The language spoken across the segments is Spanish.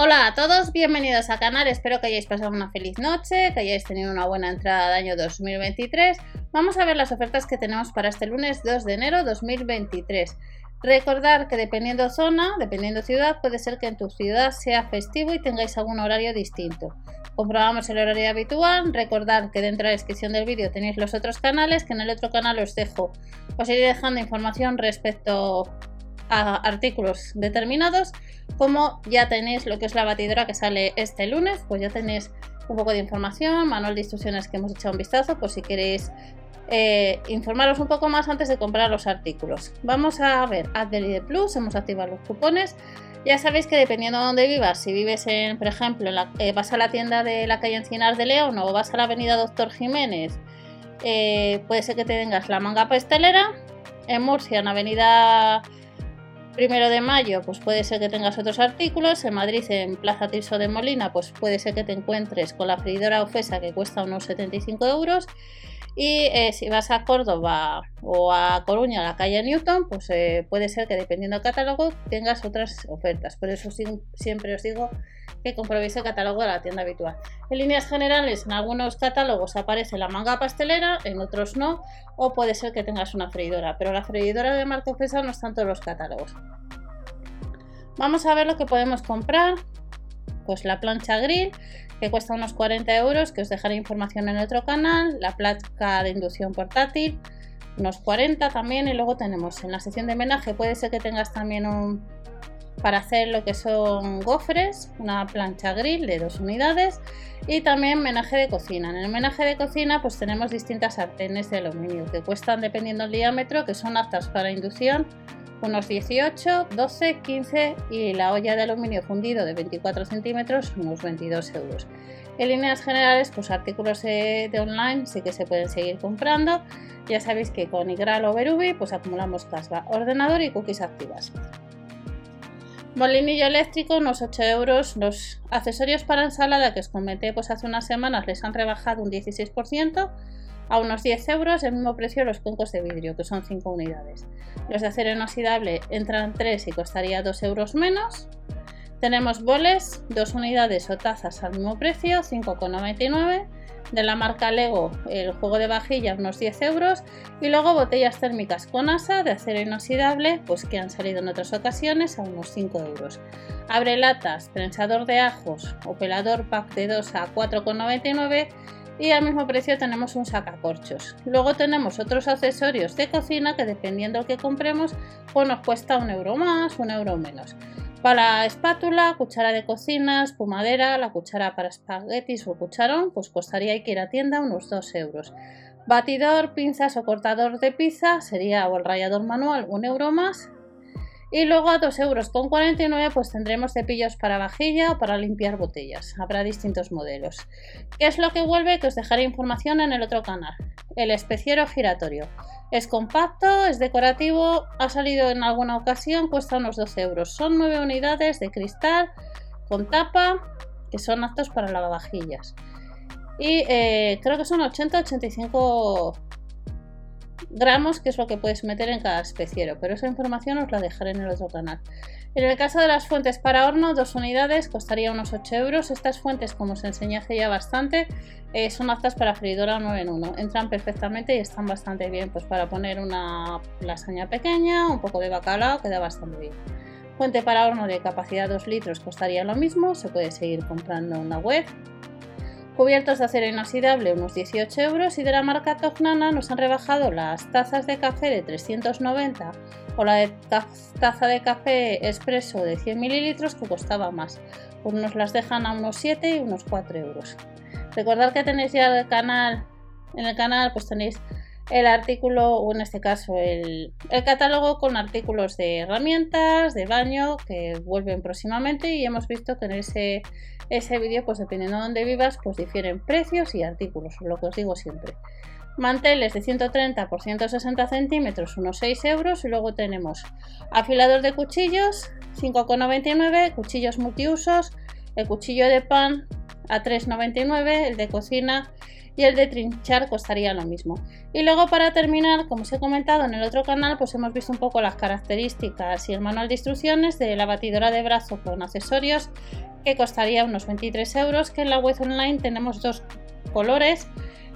Hola a todos, bienvenidos al canal, espero que hayáis pasado una feliz noche, que hayáis tenido una buena entrada de año 2023. Vamos a ver las ofertas que tenemos para este lunes 2 de enero 2023. Recordar que dependiendo zona, dependiendo ciudad, puede ser que en tu ciudad sea festivo y tengáis algún horario distinto. Comprobamos el horario habitual, recordad que dentro de la descripción del vídeo tenéis los otros canales, que en el otro canal os dejo, os iré dejando información respecto artículos determinados, como ya tenéis lo que es la batidora que sale este lunes, pues ya tenéis un poco de información, manual de instrucciones que hemos echado un vistazo, por si queréis eh, informaros un poco más antes de comprar los artículos. Vamos a ver Adelaide Plus, hemos activado los cupones. Ya sabéis que dependiendo de dónde vivas, si vives en, por ejemplo, eh, vas a la tienda de la calle Encinar de León o vas a la avenida Doctor Jiménez, eh, puede ser que te tengas la manga pastelera. En Murcia, en avenida primero de mayo, pues puede ser que tengas otros artículos. En Madrid, en Plaza Tirso de Molina, pues puede ser que te encuentres con la freidora Ofesa que cuesta unos 75 euros. Y eh, si vas a Córdoba o a Coruña, a la calle Newton, pues eh, puede ser que dependiendo del catálogo tengas otras ofertas. Por eso siempre os digo que comprobéis el catálogo de la tienda habitual. En líneas generales, en algunos catálogos aparece la manga pastelera, en otros no, o puede ser que tengas una freidora, pero la freidora de marca Ofesa no está en todos los catálogos. Vamos a ver lo que podemos comprar. Pues la plancha grill que cuesta unos 40 euros, que os dejaré información en otro canal, la placa de inducción portátil, unos 40 también, y luego tenemos en la sección de menaje, puede ser que tengas también un para hacer lo que son gofres, una plancha grill de dos unidades y también menaje de cocina. En el menaje de cocina pues tenemos distintas sartenes de aluminio que cuestan dependiendo del diámetro, que son aptas para inducción unos 18, 12, 15 y la olla de aluminio fundido de 24 centímetros unos 22 euros. En líneas generales, pues artículos de, online sí que se pueden seguir comprando. Ya sabéis que con Igral o Berubi pues acumulamos casva, ordenador y cookies activas. Molinillo eléctrico, unos 8 euros. Los accesorios para ensalada que os comenté pues hace unas semanas les han rebajado un 16% a unos 10 euros, el mismo precio los cuencos de vidrio, que son 5 unidades. Los de acero inoxidable entran 3 y costaría 2 euros menos. Tenemos boles, 2 unidades o tazas al mismo precio, 5,99. De la marca Lego, el juego de vajilla, unos 10 euros. Y luego botellas térmicas con asa de acero inoxidable, pues que han salido en otras ocasiones a unos 5 euros. Abre latas, prensador de ajos o pelador pack de 2 a 4,99 y al mismo precio tenemos un sacacorchos. Luego tenemos otros accesorios de cocina que dependiendo que compremos pues nos cuesta un euro más, un euro menos. Para espátula, cuchara de cocina, espumadera, la cuchara para espaguetis o cucharón, pues costaría que ir a tienda unos 2 euros. Batidor, pinzas o cortador de pizza sería o el rallador manual un euro más y luego a 2 euros con 49 pues tendremos cepillos para vajilla o para limpiar botellas. Habrá distintos modelos. ¿Qué es lo que vuelve? Que os dejaré información en el otro canal. El especiero giratorio. Es compacto, es decorativo, ha salido en alguna ocasión, cuesta unos 12 euros. Son 9 unidades de cristal con tapa que son aptos para lavavajillas. Y eh, creo que son 80-85 gramos, que es lo que puedes meter en cada especiero, pero esa información os la dejaré en el otro canal. En el caso de las fuentes para horno, dos unidades costaría unos 8 euros. Estas fuentes, como os enseñé hace ya bastante, eh, son aptas para freidora 9 en 1. Entran perfectamente y están bastante bien pues para poner una lasaña pequeña, un poco de bacalao, queda bastante bien. Fuente para horno de capacidad 2 litros costaría lo mismo, se puede seguir comprando en la web. Cubiertos de acero inoxidable unos 18 euros y de la marca Tognana nos han rebajado las tazas de café de 390 o la de taza de café expreso de 100 mililitros que costaba más. Pues nos las dejan a unos 7 y unos 4 euros. Recordad que tenéis ya el canal, en el canal pues tenéis el artículo, o en este caso el, catálogo con artículos de herramientas, de baño, que vuelven próximamente y hemos visto que en ese, ese vídeo, pues dependiendo de dónde vivas, pues difieren precios y artículos, lo que os digo siempre. Manteles de 130 por 160 centímetros, unos 6 euros. Y luego tenemos afilador de cuchillos, 5,99, cuchillos multiusos, el cuchillo de pan a 3,99, el de cocina y el de trinchar costaría lo mismo. Y luego para terminar, como os he comentado en el otro canal, pues hemos visto un poco las características y el manual de instrucciones de la batidora de brazo con accesorios que costaría unos 23 euros, que en la web online tenemos dos colores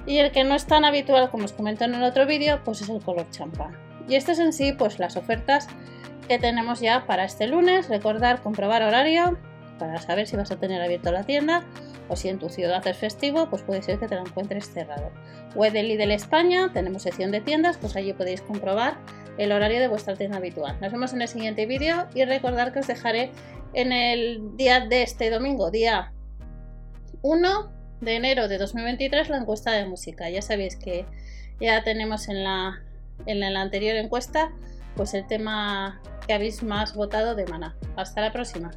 y el que no es tan habitual como os comenté en el otro vídeo, pues es el color champán. Y estas en sí, pues las ofertas que tenemos ya para este lunes. Recordar comprobar horario para saber si vas a tener abierto la tienda o si en tu ciudad es festivo, pues puede ser que te la encuentres cerrado. Web de Lidl España, tenemos sección de tiendas, pues allí podéis comprobar el horario de vuestra tienda habitual. Nos vemos en el siguiente vídeo y recordar que os dejaré en el día de este domingo, día 1 de enero de 2023, la encuesta de música. Ya sabéis que ya tenemos en la, en la anterior encuesta pues el tema que habéis más votado de Mana. Hasta la próxima.